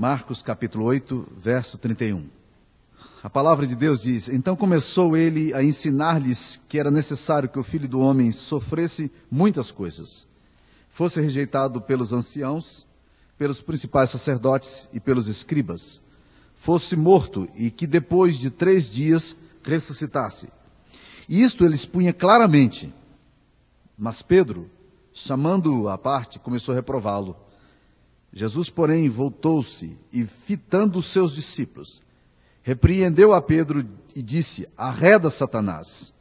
Marcos capítulo 8, verso 31. A palavra de Deus diz: Então começou ele a ensinar-lhes que era necessário que o filho do homem sofresse muitas coisas, fosse rejeitado pelos anciãos, pelos principais sacerdotes e pelos escribas, fosse morto e que depois de três dias ressuscitasse. E isto ele expunha claramente. Mas Pedro, chamando-o à parte, começou a reprová-lo. Jesus, porém, voltou-se e, fitando os seus discípulos, repreendeu a Pedro e disse: Arreda, Satanás,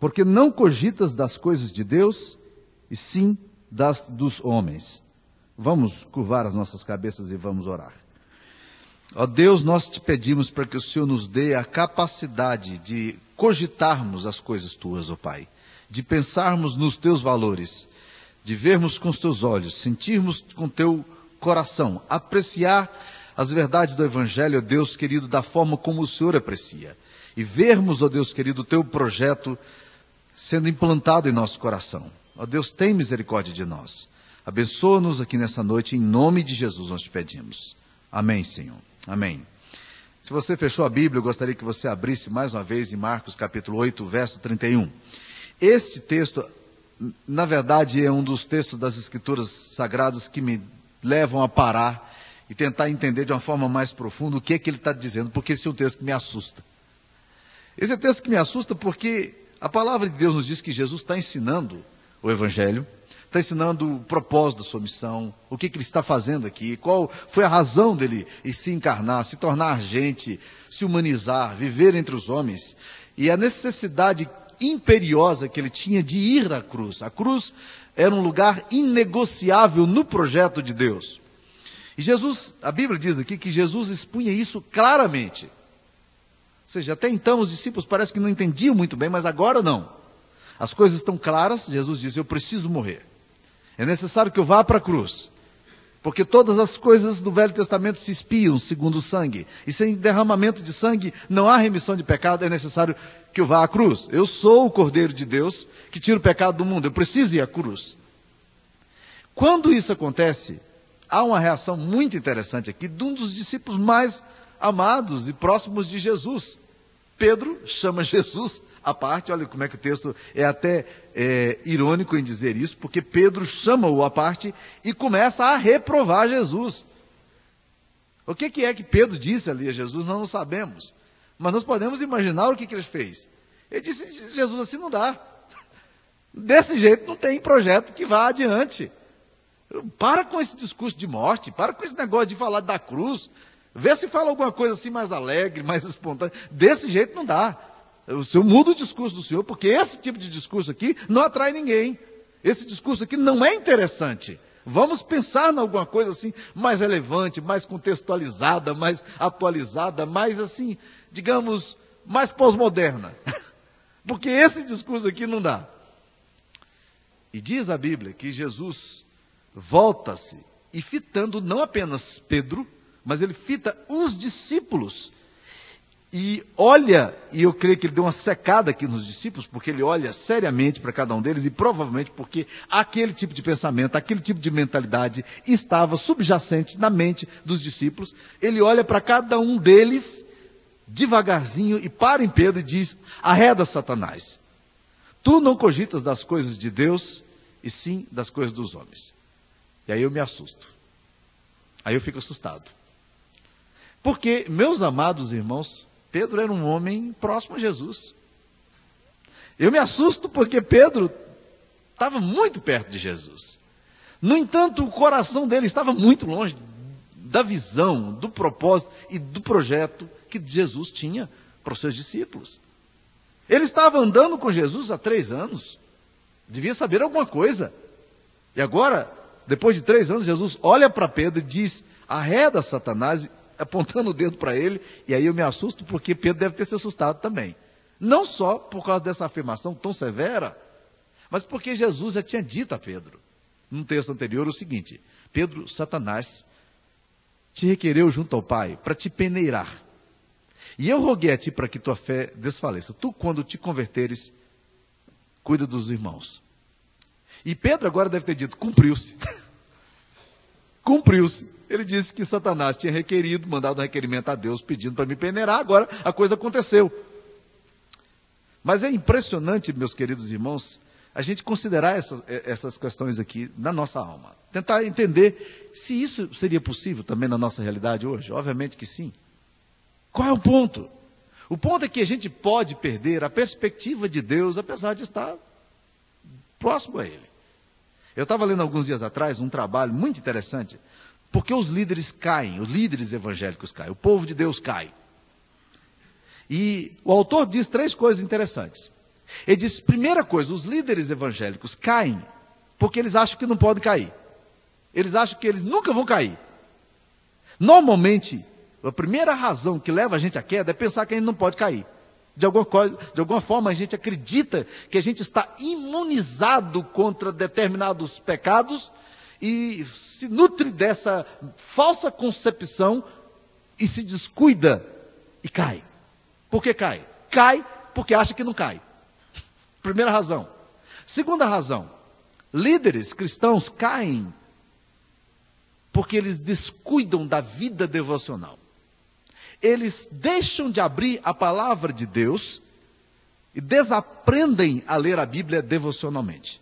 porque não cogitas das coisas de Deus, e sim das dos homens. Vamos curvar as nossas cabeças e vamos orar. Ó Deus, nós te pedimos para que o Senhor nos dê a capacidade de cogitarmos as coisas tuas, ó Pai, de pensarmos nos teus valores, de vermos com os teus olhos, sentirmos com teu coração, apreciar as verdades do Evangelho, ó Deus querido, da forma como o Senhor aprecia. E vermos, ó Deus querido, o teu projeto sendo implantado em nosso coração. Ó Deus, tem misericórdia de nós. Abençoa-nos aqui nessa noite, em nome de Jesus nós te pedimos. Amém, Senhor. Amém. Se você fechou a Bíblia, eu gostaria que você abrisse mais uma vez em Marcos capítulo 8, verso 31. Este texto, na verdade, é um dos textos das Escrituras Sagradas que me levam a parar e tentar entender de uma forma mais profunda o que é que ele está dizendo, porque esse é um texto que me assusta. Esse é um texto que me assusta porque a palavra de Deus nos diz que Jesus está ensinando o Evangelho, está ensinando o propósito da sua missão, o que, que, ele está fazendo aqui, qual foi a razão dele se encarnar, se tornar gente, se humanizar, viver entre os homens, e a necessidade imperiosa que ele tinha de ir à cruz. A cruz era um lugar inegociável no projeto de Deus. E Jesus, a Bíblia diz aqui que Jesus expunha isso claramente. Ou seja, até então os discípulos parece que não entendiam muito bem, mas agora não. As coisas estão claras, Jesus diz: Eu preciso morrer. É necessário que eu vá para a cruz. Porque todas as coisas do Velho Testamento se espiam segundo o sangue. E sem derramamento de sangue não há remissão de pecado, é necessário que eu vá à cruz. Eu sou o Cordeiro de Deus que tira o pecado do mundo. Eu preciso ir à cruz. Quando isso acontece, há uma reação muito interessante aqui de um dos discípulos mais amados e próximos de Jesus. Pedro chama Jesus à parte, olha como é que o texto é até é, irônico em dizer isso, porque Pedro chama-o à parte e começa a reprovar Jesus. O que, que, é que Pedro disse ali a Jesus, nós não sabemos. Mas nós podemos imaginar o que, que ele fez. Ele disse, Jesus, assim não dá. Desse jeito não tem projeto que vá adiante. Para com esse discurso de morte, para com esse negócio de falar da cruz. Vê se fala alguma coisa assim mais alegre, mais espontânea. Desse jeito não dá. O senhor muda o discurso do senhor, porque esse tipo de discurso aqui não atrai ninguém. Esse discurso aqui não é interessante. Vamos pensar em alguma coisa assim mais relevante, mais contextualizada, mais atualizada, mais assim, digamos, mais pós-moderna. Porque esse discurso aqui não dá. E diz a Bíblia que Jesus volta-se e fitando não apenas Pedro, mas ele fita os discípulos. E olha, e eu creio que ele deu uma secada aqui nos discípulos, porque ele olha seriamente para cada um deles, e provavelmente porque aquele tipo de pensamento, aquele tipo de mentalidade estava subjacente na mente dos discípulos. Ele olha para cada um deles devagarzinho e para em Pedro e diz: Arreda Satanás. Tu não cogitas das coisas de Deus, e sim das coisas dos homens. E aí eu me assusto. Aí eu fico assustado. Porque, meus amados irmãos, Pedro era um homem próximo a Jesus. Eu me assusto porque Pedro estava muito perto de Jesus. No entanto, o coração dele estava muito longe da visão, do propósito e do projeto que Jesus tinha para os seus discípulos. Ele estava andando com Jesus há três anos, devia saber alguma coisa. E agora, depois de três anos, Jesus olha para Pedro e diz: arreda Satanás, apontando o dedo para ele, e aí eu me assusto porque Pedro deve ter se assustado também. Não só por causa dessa afirmação tão severa, mas porque Jesus já tinha dito a Pedro, num texto anterior, o seguinte: Pedro, Satanás te requereu junto ao Pai para te peneirar. E eu roguei a ti para que tua fé desfaleça. Tu, quando te converteres, cuida dos irmãos. E Pedro agora deve ter dito: cumpriu-se. cumpriu-se. Ele disse que Satanás tinha requerido, mandado um requerimento a Deus pedindo para me peneirar, agora a coisa aconteceu. Mas é impressionante, meus queridos irmãos, a gente considerar essas, essas questões aqui na nossa alma. Tentar entender se isso seria possível também na nossa realidade hoje. Obviamente que sim. Qual é o ponto? O ponto é que a gente pode perder a perspectiva de Deus, apesar de estar próximo a Ele. Eu estava lendo alguns dias atrás um trabalho muito interessante, porque os líderes caem, os líderes evangélicos caem, o povo de Deus cai. E o autor diz três coisas interessantes. Ele diz: primeira coisa, os líderes evangélicos caem porque eles acham que não podem cair. Eles acham que eles nunca vão cair. Normalmente, a primeira razão que leva a gente à queda é pensar que a gente não pode cair. De alguma, coisa, de alguma forma a gente acredita que a gente está imunizado contra determinados pecados e se nutre dessa falsa concepção e se descuida e cai. Por que cai? Cai porque acha que não cai. Primeira razão. Segunda razão. Líderes cristãos caem porque eles descuidam da vida devocional eles deixam de abrir a palavra de Deus e desaprendem a ler a Bíblia devocionalmente.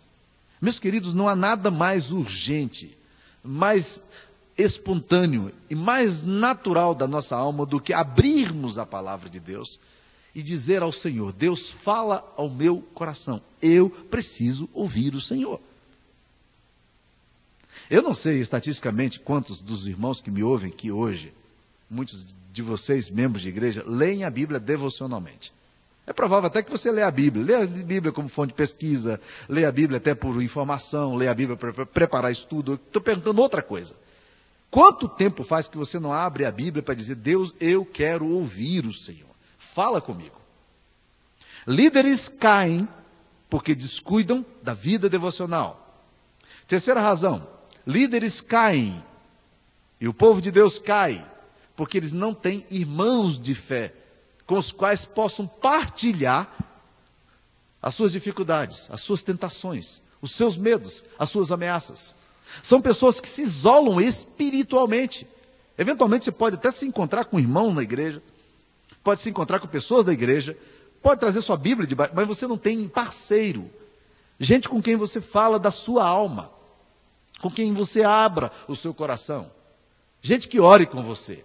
Meus queridos, não há nada mais urgente, mais espontâneo e mais natural da nossa alma do que abrirmos a palavra de Deus e dizer ao Senhor: Deus, fala ao meu coração, eu preciso ouvir o Senhor. Eu não sei estatisticamente quantos dos irmãos que me ouvem aqui hoje, muitos de vocês, membros de igreja, leem a Bíblia devocionalmente. É provável até que você lê a Bíblia. Lê a Bíblia como fonte de pesquisa, lê a Bíblia até por informação, lê a Bíblia para preparar estudo. Estou perguntando outra coisa. Quanto tempo faz que você não abre a Bíblia para dizer, Deus, eu quero ouvir o Senhor? Fala comigo. Líderes caem porque descuidam da vida devocional. Terceira razão, líderes caem e o povo de Deus cai porque eles não têm irmãos de fé com os quais possam partilhar as suas dificuldades, as suas tentações, os seus medos, as suas ameaças. São pessoas que se isolam espiritualmente. Eventualmente você pode até se encontrar com irmãos na igreja, pode se encontrar com pessoas da igreja, pode trazer sua Bíblia de mas você não tem parceiro, gente com quem você fala da sua alma, com quem você abra o seu coração, gente que ore com você.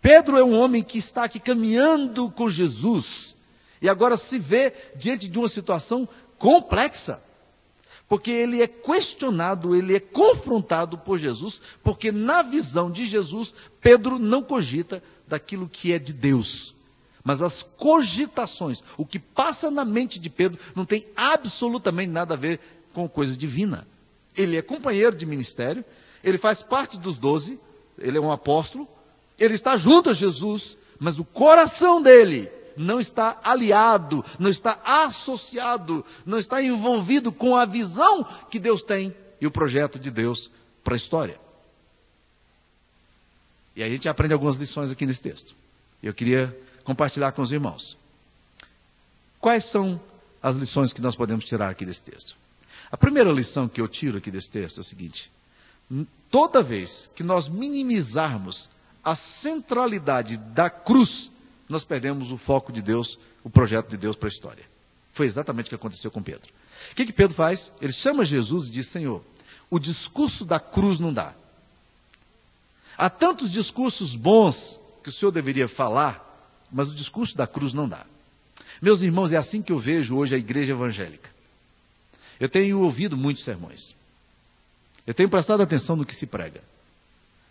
Pedro é um homem que está aqui caminhando com Jesus e agora se vê diante de uma situação complexa. Porque ele é questionado, ele é confrontado por Jesus, porque na visão de Jesus, Pedro não cogita daquilo que é de Deus. Mas as cogitações, o que passa na mente de Pedro, não tem absolutamente nada a ver com coisa divina. Ele é companheiro de ministério, ele faz parte dos doze, ele é um apóstolo, ele está junto a Jesus, mas o coração dele não está aliado, não está associado, não está envolvido com a visão que Deus tem e o projeto de Deus para a história. E aí a gente aprende algumas lições aqui nesse texto. Eu queria compartilhar com os irmãos. Quais são as lições que nós podemos tirar aqui desse texto? A primeira lição que eu tiro aqui desse texto é a seguinte: toda vez que nós minimizarmos a centralidade da cruz, nós perdemos o foco de Deus, o projeto de Deus para a história. Foi exatamente o que aconteceu com Pedro. O que, que Pedro faz? Ele chama Jesus e diz: Senhor, o discurso da cruz não dá. Há tantos discursos bons que o Senhor deveria falar, mas o discurso da cruz não dá. Meus irmãos, é assim que eu vejo hoje a igreja evangélica. Eu tenho ouvido muitos sermões. Eu tenho prestado atenção no que se prega.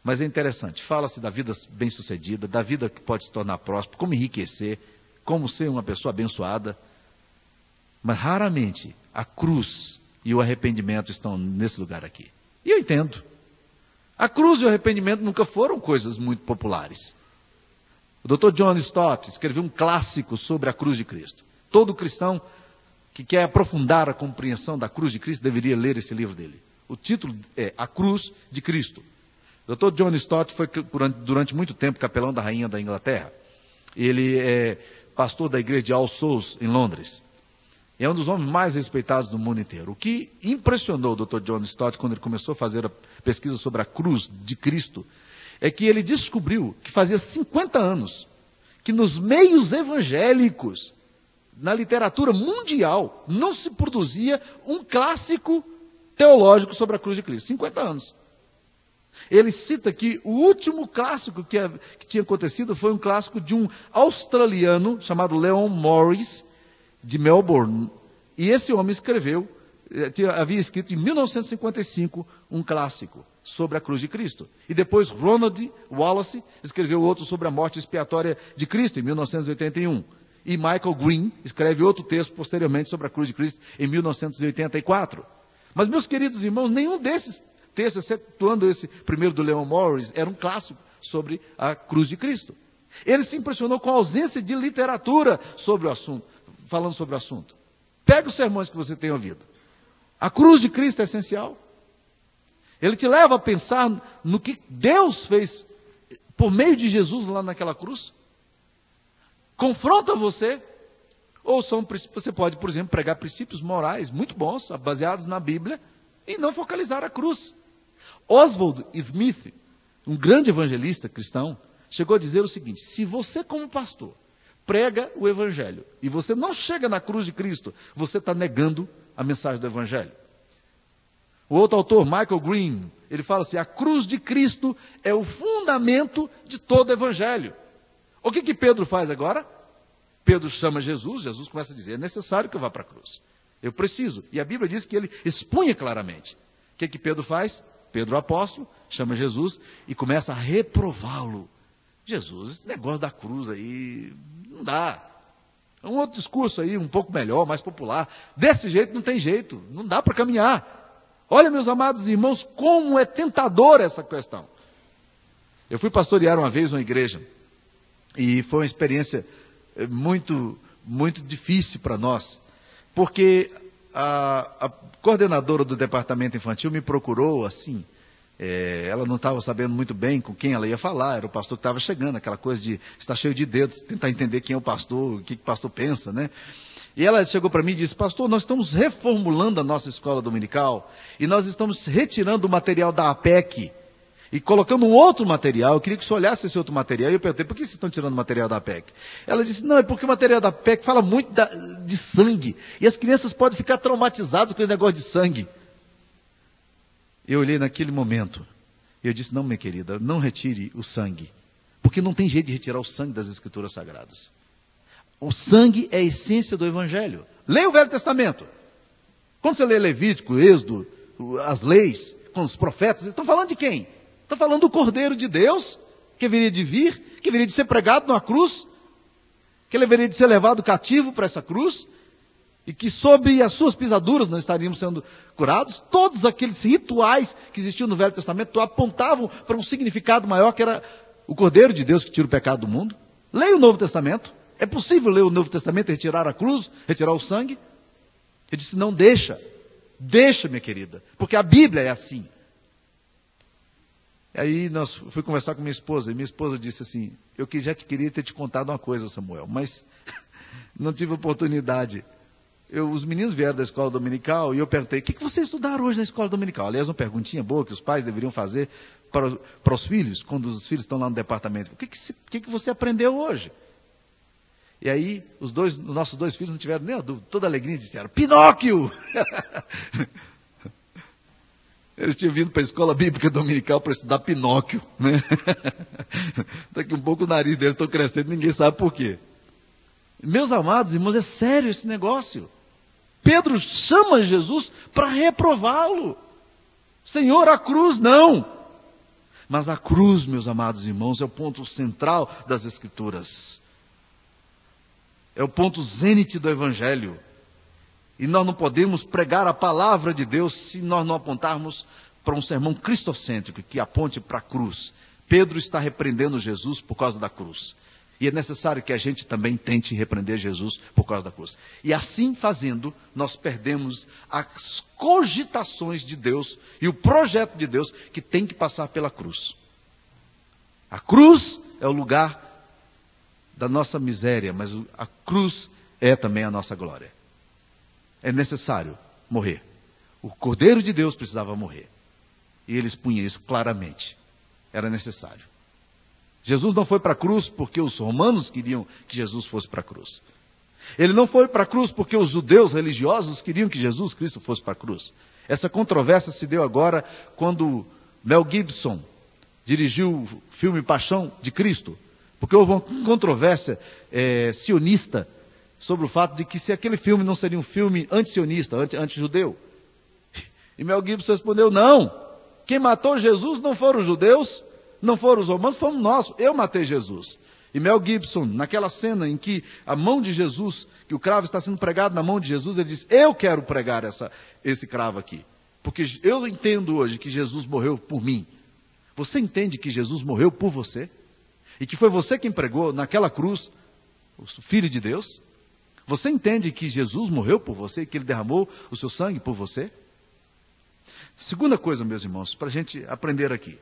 Mas é interessante, fala-se da vida bem-sucedida, da vida que pode se tornar próspera, como enriquecer, como ser uma pessoa abençoada. Mas raramente a cruz e o arrependimento estão nesse lugar aqui. E eu entendo. A cruz e o arrependimento nunca foram coisas muito populares. O Dr. John Stott escreveu um clássico sobre a cruz de Cristo. Todo cristão que quer aprofundar a compreensão da cruz de Cristo deveria ler esse livro dele. O título é A Cruz de Cristo. Dr. John Stott foi durante muito tempo capelão da rainha da Inglaterra. Ele é pastor da igreja de All Souls em Londres. É um dos homens mais respeitados do mundo inteiro. O que impressionou o Dr. John Stott quando ele começou a fazer a pesquisa sobre a cruz de Cristo é que ele descobriu que fazia 50 anos que nos meios evangélicos, na literatura mundial, não se produzia um clássico teológico sobre a cruz de Cristo. 50 anos. Ele cita que o último clássico que, que, tinha acontecido foi um clássico de um australiano chamado Leon Morris, de Melbourne. E esse homem escreveu, eh, tinha, havia escrito em 1955 um clássico sobre a cruz de Cristo. E depois Ronald Wallace escreveu outro sobre a morte expiatória de Cristo, em 1981. E Michael Green escreve outro texto posteriormente sobre a cruz de Cristo, em 1984. Mas, meus queridos irmãos, nenhum desses textos, excetuando esse primeiro do Leon Morris, era um clássico sobre a cruz de Cristo. Ele se impressionou com a ausência de literatura sobre o assunto, falando sobre o assunto. Pega os sermões que você tem ouvido. A cruz de Cristo é essencial. Ele te leva a pensar no que Deus fez por meio de Jesus lá naquela cruz. Confronta você. Ou são, você pode, por exemplo, pregar princípios morais muito bons, baseados na Bíblia, e não focalizar a cruz. Oswald Smith, um grande evangelista cristão, chegou a dizer o seguinte: se você, como pastor, prega o Evangelho e você não chega na cruz de Cristo, você está negando a mensagem do Evangelho. O outro autor, Michael Green, ele fala assim: a cruz de Cristo é o fundamento de todo o Evangelho. O que, que Pedro faz agora? Pedro chama Jesus, Jesus começa a dizer: é necessário que eu vá para a cruz. Eu preciso. E a Bíblia diz que ele expunha claramente. O que, que Pedro faz? Pedro, apóstolo, chama Jesus e começa a reprová-lo. Jesus, esse negócio da cruz aí, não dá. É um outro discurso aí, um pouco melhor, mais popular. Desse jeito não tem jeito, não dá para caminhar. Olha, meus amados irmãos, como é tentador essa questão. Eu fui pastorear uma vez uma igreja e foi uma experiência eh, muito, muito difícil para nós, porque a, a, coordenadora do departamento infantil me procurou assim. É, ela não estava sabendo muito bem com quem ela ia falar, era o pastor que estava chegando, aquela coisa de estar cheio de dedos, tentar entender quem é o pastor, o que, que o pastor pensa, né? E ela chegou para mim e disse: Pastor, nós estamos reformulando a nossa escola dominical e nós estamos retirando o material da APEC e colocando um outro material. Eu queria que você olhasse esse outro material. E eu perguntei: Por que vocês estão tirando material da APEC? Ela disse: Não, é porque o material da APEC fala muito da, de sangue e as crianças podem ficar traumatizadas com esse negócio de sangue. Eu olhei naquele momento e eu disse: Não, minha querida, não retire o sangue, porque não tem jeito de retirar o sangue das Escrituras Sagradas. O sangue é a essência do Evangelho. Leia o Velho Testamento. Quando você lê Levítico, Êxodo, as leis, com os profetas, estão falando de quem? Estão falando do Cordeiro de Deus, que viria de vir, que viria de ser pregado numa cruz, que ele viria de ser levado cativo para essa cruz, e que sobre as suas pisaduras nós estaríamos sendo curados. Todos aqueles rituais que existiam no Velho Testamento apontavam para um significado maior, que era o Cordeiro de Deus que tira o pecado do mundo. Leia o Novo Testamento. É possível ler o Novo Testamento e retirar a cruz, retirar o sangue? Eu disse: não deixa. Deixa, minha querida, porque a Bíblia é assim. Aí nós fui conversar com minha esposa, e minha esposa disse assim: Eu que já te queria ter te contado uma coisa, Samuel, mas não tive oportunidade. Eu, os meninos vieram da escola dominical e eu perguntei: O que, que vocês estudaram hoje na escola dominical? Aliás, uma perguntinha boa que os pais deveriam fazer para, para os filhos, quando os filhos estão lá no departamento: O que, que, que, que você aprendeu hoje? E aí, os, dois, os nossos dois filhos não tiveram nem a dúvida, toda alegria disseram: Pinóquio! Eles tinham vindo para a escola bíblica dominical para estudar Pinóquio. Né? Daqui um pouco o nariz deles está crescendo, ninguém sabe por quê. Meus amados irmãos, é sério esse negócio. Pedro chama Jesus para reprová-lo. Senhor, a cruz não. Mas a cruz, meus amados irmãos, é o ponto central das Escrituras. É o ponto zênite do Evangelho. E nós não podemos pregar a palavra de Deus se nós não apontarmos para um sermão cristocêntrico que aponte para a cruz. Pedro está repreendendo Jesus por causa da cruz. E é necessário que a gente também tente repreender Jesus por causa da cruz. E assim fazendo, nós perdemos as cogitações de Deus e o projeto de Deus que tem que passar pela cruz. A cruz é o lugar da nossa miséria, mas a cruz é também a nossa glória. É necessário morrer. O Cordeiro de Deus precisava morrer. E eles punham isso claramente. Era necessário. Jesus não foi para a cruz porque os romanos queriam que Jesus fosse para a cruz. Ele não foi para a cruz porque os judeus religiosos queriam que Jesus Cristo fosse para a cruz. Essa controvérsia se deu agora quando Mel Gibson dirigiu o filme Paixão de Cristo, porque houve uma controvérsia é, sionista sobre o fato de que se aquele filme não seria um filme anti-sionista, anti-judeu. E Mel Gibson respondeu: não, quem matou Jesus não foram os judeus, não foram os romanos, fomos nós. Eu matei Jesus. E Mel Gibson, naquela cena em que a mão de Jesus, que o cravo está sendo pregado na mão de Jesus, ele diz: Eu quero pregar essa, esse cravo aqui. Porque eu entendo hoje que Jesus morreu por mim. Você entende que Jesus morreu por você? E que foi você quem pregou naquela cruz, o Filho de Deus? Você entende que Jesus morreu por você, que ele derramou o seu sangue por você? Segunda coisa, meus irmãos, para a gente aprender aqui.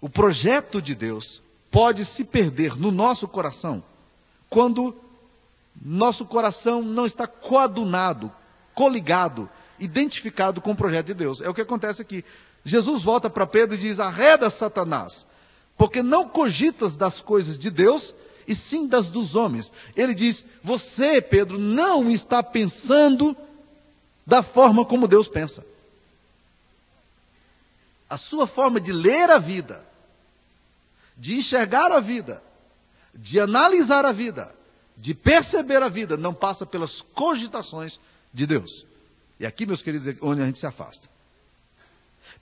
O projeto de Deus pode se perder no nosso coração quando nosso coração não está coadunado, coligado, identificado com o projeto de Deus. É o que acontece aqui. Jesus volta para Pedro e diz: Arreda Satanás, porque não cogitas das coisas de Deus, e sim das dos homens. Ele diz: Você, Pedro, não está pensando da forma como Deus pensa. A sua forma de ler a vida de enxergar a vida, de analisar a vida, de perceber a vida, não passa pelas cogitações de Deus. E aqui, meus queridos, é onde a gente se afasta.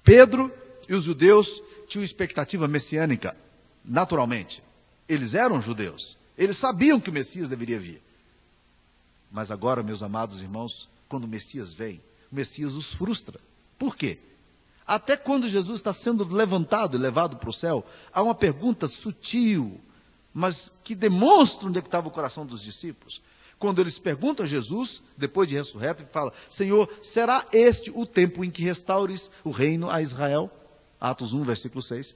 Pedro e os judeus tinham expectativa messiânica, naturalmente. Eles eram judeus. Eles sabiam que o Messias deveria vir. Mas agora, meus amados irmãos, quando o Messias vem, o Messias os frustra. Por quê? Até quando Jesus está sendo levantado e levado para o céu, há uma pergunta sutil, mas que demonstra onde é estava o coração dos discípulos. Quando eles perguntam a Jesus, depois de ressurreto, ele fala: Senhor, será este o tempo em que restaures o reino a Israel? Atos 1, versículo 6.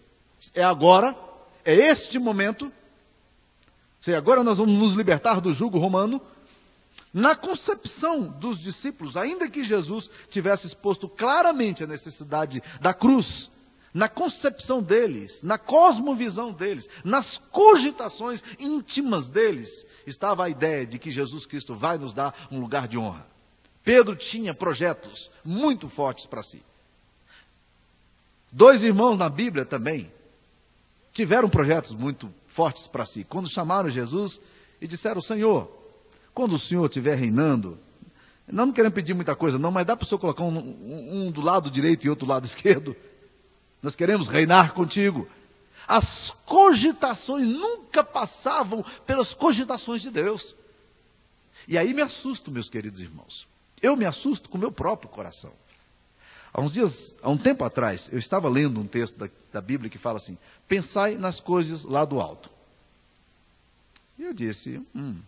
É agora? É este momento? Se agora nós vamos nos libertar do jugo romano? Na concepção dos discípulos, ainda que Jesus tivesse exposto claramente a necessidade da cruz, na concepção deles, na cosmovisão deles, nas cogitações íntimas deles, estava a ideia de que Jesus Cristo vai nos dar um lugar de honra. Pedro tinha projetos muito fortes para si. Dois irmãos na Bíblia também tiveram projetos muito fortes para si. Quando chamaram Jesus e disseram: Senhor, quando o Senhor estiver reinando, não queremos pedir muita coisa, não, mas dá para o Senhor colocar um, um, um do lado direito e outro do lado esquerdo? Nós queremos reinar contigo. As cogitações nunca passavam pelas cogitações de Deus. E aí me assusto, meus queridos irmãos. Eu me assusto com o meu próprio coração. Há uns dias, há um tempo atrás, eu estava lendo um texto da, da Bíblia que fala assim: pensai nas coisas lá do alto. E eu disse, hum,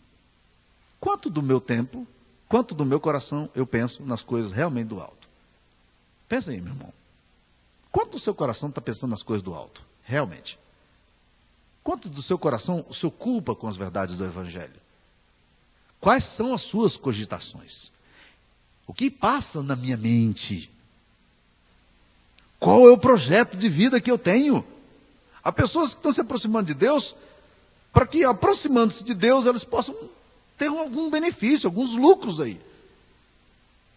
Quanto do meu tempo, quanto do meu coração eu penso nas coisas realmente do alto? Pensa aí, meu irmão. Quanto do seu coração está pensando nas coisas do alto? Realmente. Quanto do seu coração se ocupa com as verdades do Evangelho? Quais são as suas cogitações? O que passa na minha mente? Qual é o projeto de vida que eu tenho? Há pessoas que estão se aproximando de Deus, para que aproximando-se de Deus, elas possam ter algum benefício, alguns lucros aí.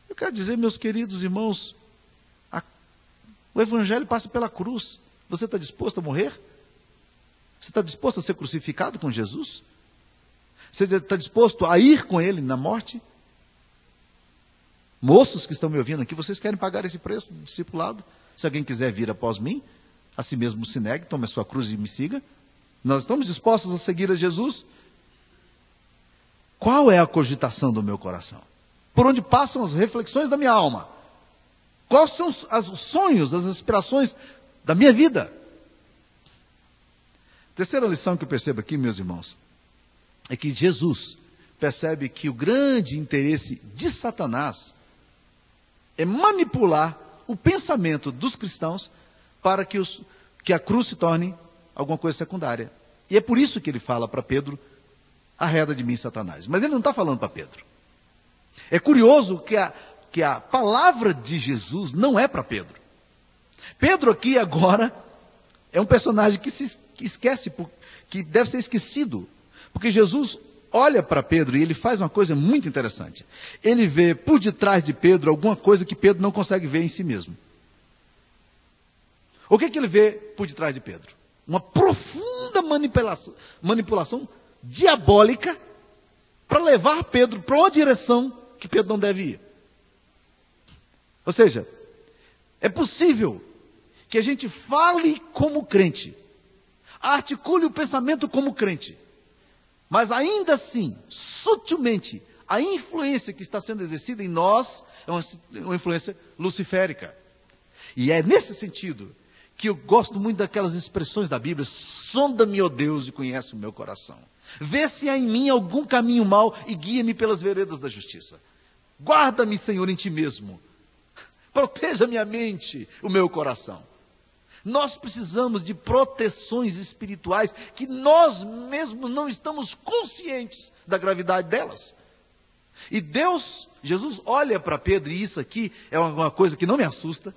Eu quero dizer, meus queridos irmãos, a, o Evangelho passa pela cruz. Você está disposto a morrer? Você está disposto a ser crucificado com Jesus? Você está disposto a ir com Ele na morte? Moços que estão me ouvindo aqui, vocês querem pagar esse preço de discipulado? Se alguém quiser vir após mim, a si mesmo se negue, tome a sua cruz e me siga. Nós estamos dispostos a seguir a Jesus? Qual é a cogitação do meu coração? Por onde passam as reflexões da minha alma? Quais são os sonhos, as aspirações da minha vida? Terceira lição que eu percebo aqui, meus irmãos, é que Jesus percebe que o grande interesse de Satanás é manipular o pensamento dos cristãos para que, os, que a cruz se torne alguma coisa secundária. E é por isso que ele fala para Pedro arreda de mim, Satanás. Mas ele não está falando para Pedro. É curioso que a, que a palavra de Jesus não é para Pedro. Pedro aqui agora é um personagem que se esquece, que deve ser esquecido. Porque Jesus olha para Pedro e ele faz uma coisa muito interessante. Ele vê por detrás de Pedro alguma coisa que Pedro não consegue ver em si mesmo. O que, que ele vê por detrás de Pedro? Uma profunda manipulação, manipulação diabólica para levar Pedro para uma direção que Pedro não deve ir. Ou seja, é possível que a gente fale como crente, articule o pensamento como crente, mas ainda assim, sutilmente, a influência que está sendo exercida em nós é uma, uma influência luciférica. E é nesse sentido que eu gosto muito daquelas expressões da Bíblia: sonda-me, ó oh Deus, e conhece o meu coração. Vê se há em mim algum caminho mau e guia-me pelas veredas da justiça. Guarda-me, Senhor, em ti mesmo. Proteja minha mente, o meu coração. Nós precisamos de proteções espirituais que nós mesmos não estamos conscientes da gravidade delas. E Deus, Jesus olha para Pedro, e isso aqui é uma coisa que não me assusta.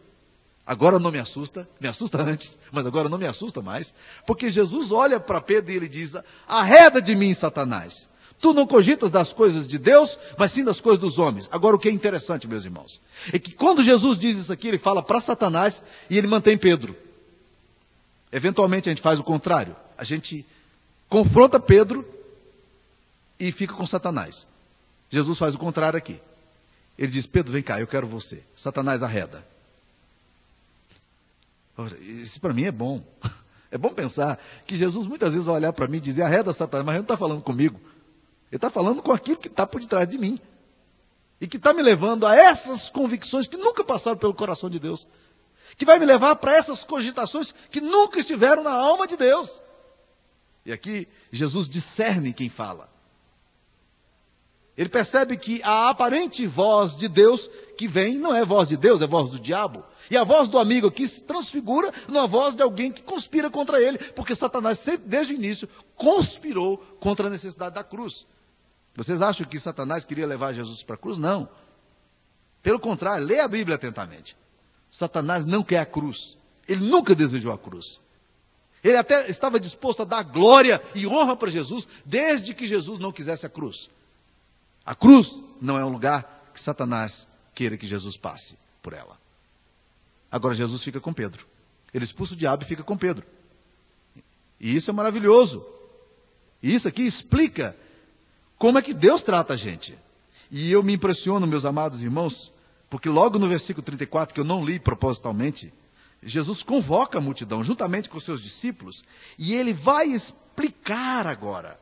Agora não me assusta, me assusta antes, mas agora não me assusta mais, porque Jesus olha para Pedro e ele diz: Arreda de mim, Satanás. Tu não cogitas das coisas de Deus, mas sim das coisas dos homens. Agora, o que é interessante, meus irmãos, é que quando Jesus diz isso aqui, ele fala para Satanás e ele mantém Pedro. Eventualmente a gente faz o contrário. A gente confronta Pedro e fica com Satanás. Jesus faz o contrário aqui. Ele diz: Pedro, vem cá, eu quero você. Satanás arreda. Isso para mim é bom. É bom pensar que Jesus muitas vezes vai olhar para mim e dizer: arreda Satanás, mas ele não está falando comigo. Ele está falando com aquilo que está por detrás de mim. E que está me levando a essas convicções que nunca passaram pelo coração de Deus que vai me levar para essas cogitações que nunca estiveram na alma de Deus. E aqui Jesus discerne quem fala. Ele percebe que a aparente voz de Deus que vem não é voz de Deus, é voz do diabo. E a voz do amigo aqui se transfigura numa voz de alguém que conspira contra ele, porque Satanás sempre, desde o início, conspirou contra a necessidade da cruz. Vocês acham que Satanás queria levar Jesus para a cruz? Não. Pelo contrário, leia a Bíblia atentamente. Satanás não quer a cruz. Ele nunca desejou a cruz. Ele até estava disposto a dar glória e honra para Jesus, desde que Jesus não quisesse a cruz. A cruz não é um lugar que Satanás queira que Jesus passe por ela. Agora Jesus fica com Pedro. Ele expulsa o diabo e fica com Pedro. E isso é maravilhoso. E isso aqui explica como é que Deus trata a gente. E eu me impressiono, meus amados irmãos, porque logo no versículo 34, que eu não li propositalmente, Jesus convoca a multidão juntamente com os seus discípulos e ele vai explicar agora,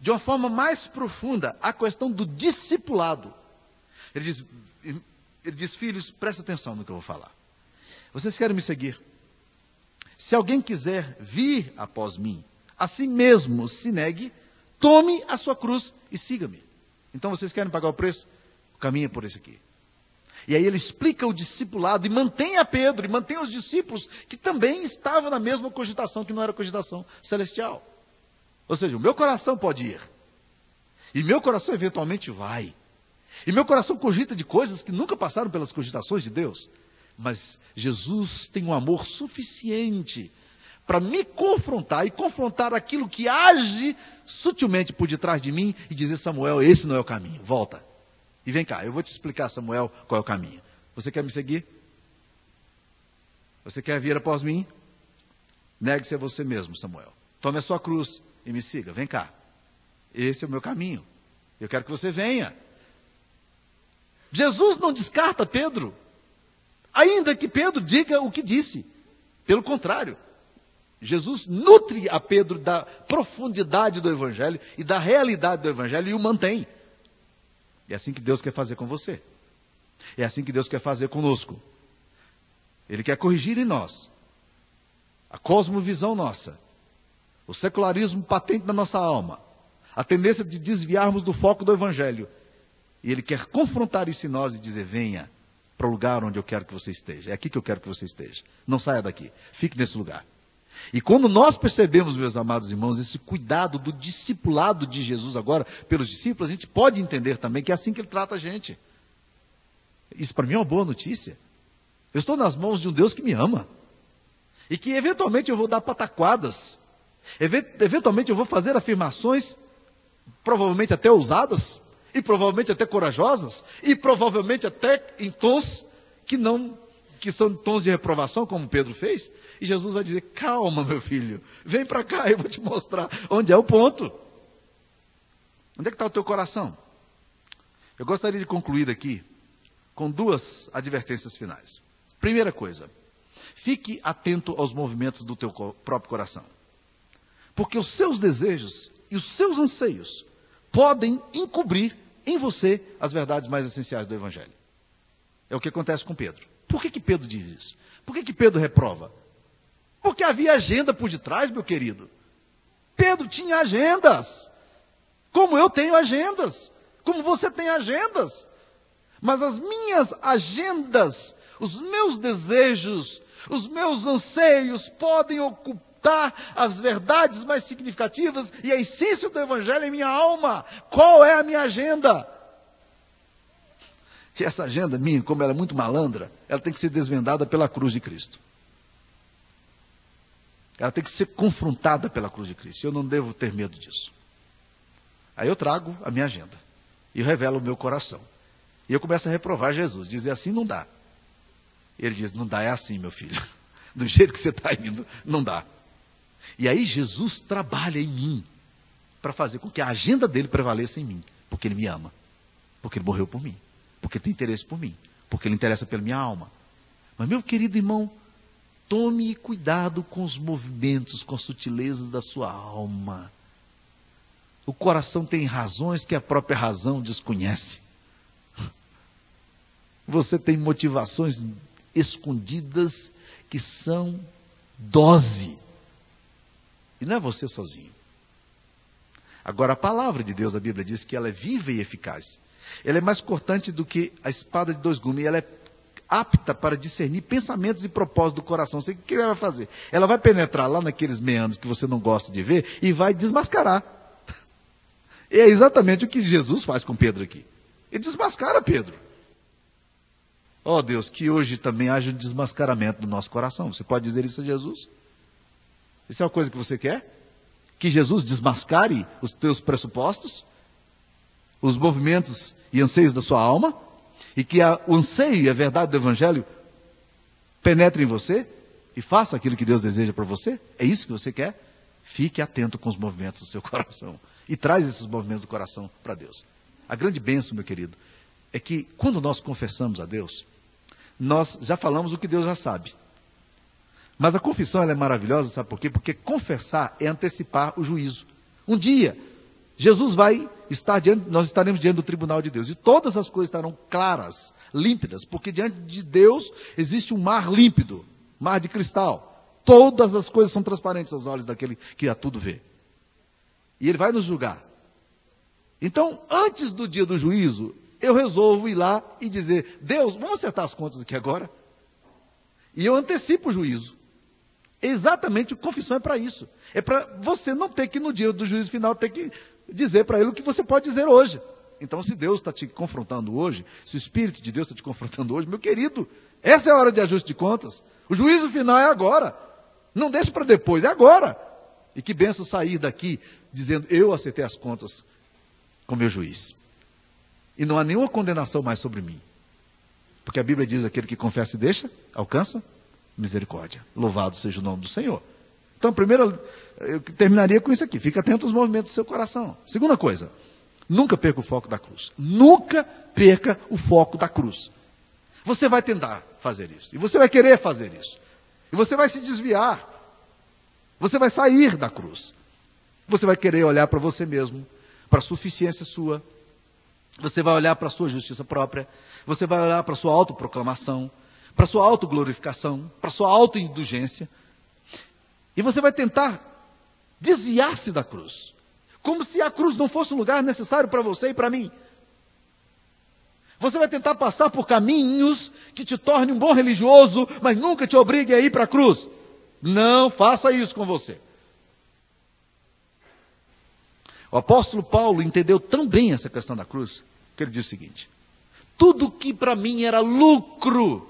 de uma forma mais profunda, a questão do discipulado. Ele diz, ele diz filhos, presta atenção no que eu vou falar. Vocês querem me seguir? Se alguém quiser vir após mim, a si mesmo se negue, tome a sua cruz e siga-me. Então vocês querem pagar o preço? É por esse aqui. E aí ele explica o discipulado e mantém a Pedro e mantém os discípulos que também estavam na mesma cogitação que não era cogitação celestial. Ou seja, o meu coração pode ir. E meu coração eventualmente vai. E meu coração cogita de coisas que nunca passaram pelas cogitações de Deus. Mas Jesus tem um amor suficiente para me confrontar e confrontar aquilo que age sutilmente por detrás de mim e dizer: Samuel, esse não é o caminho, volta. E vem cá, eu vou te explicar, Samuel, qual é o caminho. Você quer me seguir? Você quer vir após mim? Negue-se a você mesmo, Samuel. Tome a sua cruz e me siga. Vem cá. Esse é o meu caminho. Eu quero que você venha. Jesus não descarta Pedro, ainda que Pedro diga o que disse. Pelo contrário, Jesus nutre a Pedro da profundidade do Evangelho e da realidade do Evangelho e o mantém. É assim que Deus quer fazer com você. É assim que Deus quer fazer conosco. Ele quer corrigir em nós a cosmovisão nossa, o secularismo patente na nossa alma, a tendência de desviarmos do foco do Evangelho. E Ele quer confrontar isso em nós e dizer: venha para o lugar onde eu quero que você esteja. É aqui que eu quero que você esteja. Não saia daqui. Fique nesse lugar. E quando nós percebemos, meus amados irmãos, esse cuidado do discipulado de Jesus agora pelos discípulos, a gente pode entender também que é assim que ele trata a gente. Isso para mim é uma boa notícia. Eu estou nas mãos de um Deus que me ama. E que eventualmente eu vou dar pataquadas. Eventualmente eu vou fazer afirmações, provavelmente até ousadas, e provavelmente até corajosas, e provavelmente até em tons que não que são tons de reprovação, como Pedro fez, e Jesus vai dizer: "Calma, meu filho, vem para cá, eu vou te mostrar onde é o ponto. Onde é que está o teu coração?" Eu gostaria de concluir aqui com duas advertências finais. Primeira coisa, fique atento aos movimentos do teu próprio coração. Porque os seus desejos e os seus anseios podem encobrir em você as verdades mais essenciais do Evangelho. É o que acontece com Pedro. Por que, que Pedro diz isso? Por que, que Pedro reprova? Porque havia agenda por detrás, meu querido. Pedro tinha agendas. Como eu tenho agendas. Como você tem agendas. Mas as minhas agendas, os meus desejos, os meus anseios podem ocultar as verdades mais significativas e a essência do Evangelho em minha alma. Qual é a minha agenda? E essa agenda minha, como ela é muito malandra, ela tem que ser desvendada pela cruz de Cristo. Ela tem que ser confrontada pela cruz de Cristo. Eu não devo ter medo disso. Aí eu trago a minha agenda e revelo o meu coração. E eu começo a reprovar Jesus, dizer assim não dá. Ele diz: não dá, é assim, meu filho. Do jeito que você está indo, não dá. E aí Jesus trabalha em mim para fazer com que a agenda dele prevaleça em mim, porque ele me ama, porque ele morreu por mim, porque ele tem interesse por mim, porque ele interessa pela minha alma. Mas, meu querido irmão, tome cuidado com os movimentos, com a sutileza da sua alma. O coração tem razões que a própria razão desconhece. Você tem motivações escondidas que são dose. E não é você sozinho. Agora, a palavra de Deus, a Bíblia diz que ela é viva e eficaz. Ela é mais cortante do que a espada de dois gumes. Ela é apta para discernir pensamentos e propósitos do coração. Você, o que ela vai fazer? Ela vai penetrar lá naqueles meandros que você não gosta de ver e vai desmascarar. E é exatamente o que Jesus faz com Pedro aqui. Ele desmascara Pedro. Ó oh, Deus, que hoje também haja um desmascaramento do nosso coração. Você pode dizer isso a Jesus? Isso é uma coisa que você quer? Que Jesus desmascare os teus pressupostos, os movimentos e anseios da sua alma, e que a, o anseio e a verdade do Evangelho penetrem em você e faça aquilo que Deus deseja para você? É isso que você quer? Fique atento com os movimentos do seu coração e traz esses movimentos do coração para Deus. A grande bênção, meu querido, é que quando nós confessamos a Deus, nós já falamos o que Deus já sabe. Mas a confissão é maravilhosa, sabe por quê? Porque confessar é antecipar o juízo. Um dia, Jesus vai estar diante, nós estaremos diante do tribunal de Deus. E todas as coisas estarão claras, límpidas, porque diante de Deus existe um mar límpido, mar de cristal. Todas as coisas são transparentes aos olhos daquele que a tudo vê. E ele vai nos julgar. Então, antes do dia do juízo, eu resolvo ir lá e dizer: Deus, vamos acertar as contas aqui agora. E eu antecipo o juízo. Exatamente, confissão é para isso. É para você não ter que, no dia do juízo final, ter que dizer para ele o que você pode dizer hoje. Então, se Deus está te confrontando hoje, se o Espírito de Deus está te confrontando hoje, meu querido, essa é a hora de ajuste de contas. O juízo final é agora. Não deixe para depois, é agora. E que benção sair daqui dizendo: Eu acertei as contas com meu juiz. E não há nenhuma condenação mais sobre mim. Porque a Bíblia diz: aquele que confessa e deixa, alcança misericórdia. Louvado seja o nome do Senhor. Então, primeiro, eu terminaria com isso aqui. Fique atento aos movimentos do seu coração. Segunda coisa, nunca perca o foco da cruz. Nunca perca o foco da cruz. Você vai tentar fazer isso. E você vai querer fazer isso. E você vai se desviar. Você vai sair da cruz. Você vai querer olhar para você mesmo, para a suficiência sua, você vai olhar para a sua justiça própria, você vai olhar para a sua autoproclamação, para a sua autoglorificação, para a sua autoindulgência, e você vai tentar desviar-se da cruz, como se a cruz não fosse um lugar necessário para você e para mim. Você vai tentar passar por caminhos que te tornem um bom religioso, mas nunca te obriguem a ir para a cruz. Não faça isso com você. O apóstolo Paulo entendeu tão bem essa questão da cruz, que ele diz o seguinte: tudo que para mim era lucro,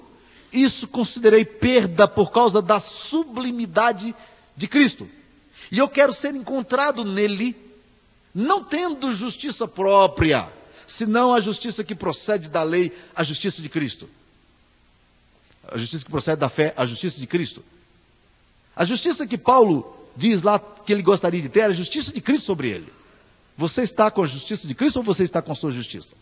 isso considerei perda por causa da sublimidade de Cristo. E eu quero ser encontrado nele, não tendo justiça própria, senão a justiça que procede da lei, a justiça de Cristo. A justiça que procede da fé, a justiça de Cristo. A justiça que Paulo diz lá que ele gostaria de ter é a justiça de Cristo sobre ele. Você está com a justiça de Cristo ou você está com a sua justiça?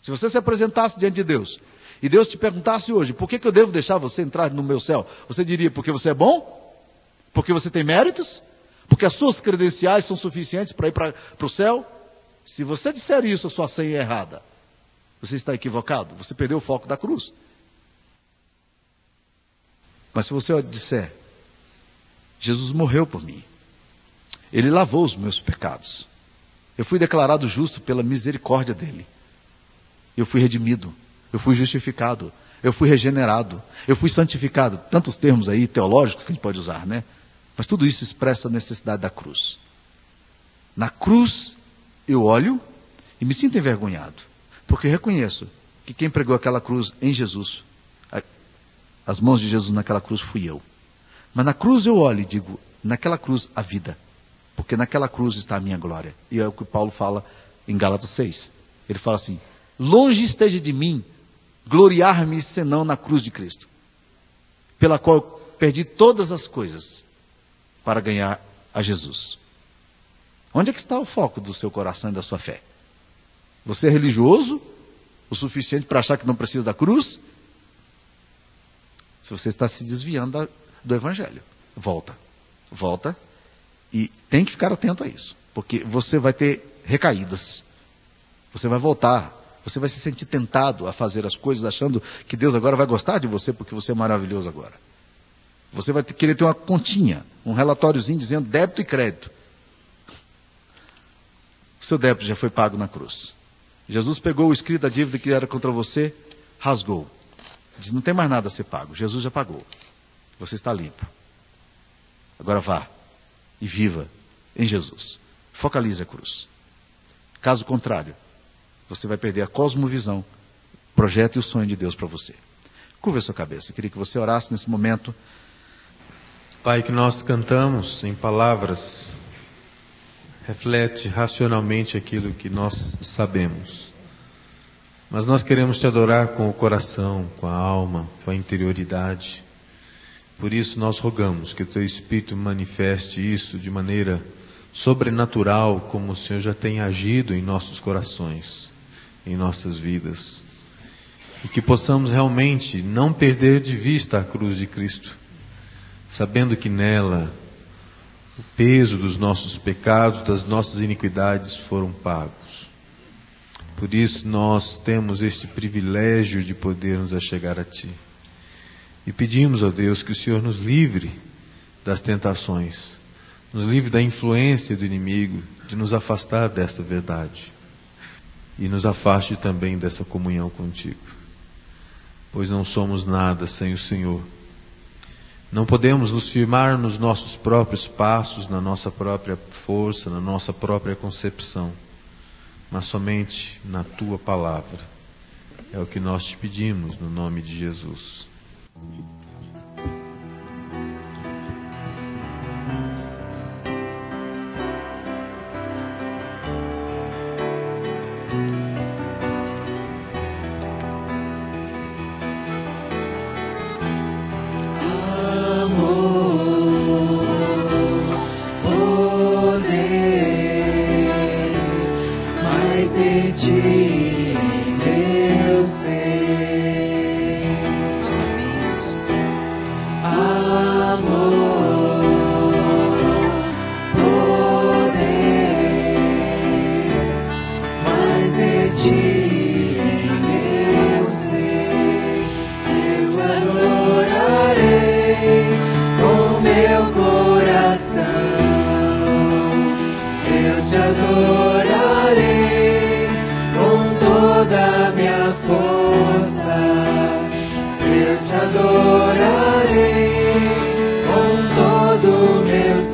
Se você se apresentasse diante de Deus e Deus te perguntasse hoje, por que, que eu devo deixar você entrar no meu céu? Você diria, porque você é bom? Porque você tem méritos? Porque as suas credenciais são suficientes para ir para o céu? Se você disser isso, a sua senha é errada. Você está equivocado. Você perdeu o foco da cruz. Mas se você disser, Jesus morreu por mim. Ele lavou os meus pecados. Eu fui declarado justo pela misericórdia dele. Eu fui redimido. Eu fui justificado. Eu fui regenerado. Eu fui santificado. Tantos termos aí teológicos que a gente pode usar, né? Mas tudo isso expressa a necessidade da cruz. Na cruz, eu olho e me sinto envergonhado. Porque reconheço que quem pregou aquela cruz em Jesus, as mãos de Jesus naquela cruz, fui eu. Mas na cruz eu olho e digo, naquela cruz a vida. Porque naquela cruz está a minha glória. E é o que Paulo fala em Gálatas 6. Ele fala assim: Longe esteja de mim gloriar-me senão na cruz de Cristo, pela qual perdi todas as coisas para ganhar a Jesus. Onde é que está o foco do seu coração e da sua fé? Você é religioso o suficiente para achar que não precisa da cruz? Se você está se desviando da, do Evangelho, volta, volta e tem que ficar atento a isso, porque você vai ter recaídas, você vai voltar, você vai se sentir tentado a fazer as coisas achando que Deus agora vai gostar de você porque você é maravilhoso agora. Você vai querer ter uma continha, um relatóriozinho dizendo débito e crédito. O seu débito já foi pago na cruz. Jesus pegou o escrito da dívida que era contra você, rasgou. Diz: não tem mais nada a ser pago. Jesus já pagou. Você está limpo. Agora vá e viva em Jesus. Focalize a cruz. Caso contrário, você vai perder a cosmovisão, projeto e o sonho de Deus para você. Curva a sua cabeça. Eu queria que você orasse nesse momento. Pai, que nós cantamos em palavras, reflete racionalmente aquilo que nós sabemos. Mas nós queremos te adorar com o coração, com a alma, com a interioridade. Por isso nós rogamos que o teu Espírito manifeste isso de maneira sobrenatural, como o Senhor já tem agido em nossos corações, em nossas vidas. E que possamos realmente não perder de vista a cruz de Cristo sabendo que nela o peso dos nossos pecados, das nossas iniquidades foram pagos. Por isso nós temos este privilégio de poder nos achegar a Ti. E pedimos a Deus que o Senhor nos livre das tentações, nos livre da influência do inimigo, de nos afastar dessa verdade. E nos afaste também dessa comunhão contigo. Pois não somos nada sem o Senhor não podemos nos firmar nos nossos próprios passos, na nossa própria força, na nossa própria concepção, mas somente na tua palavra. É o que nós te pedimos no nome de Jesus. sobre ti, meu Senhor.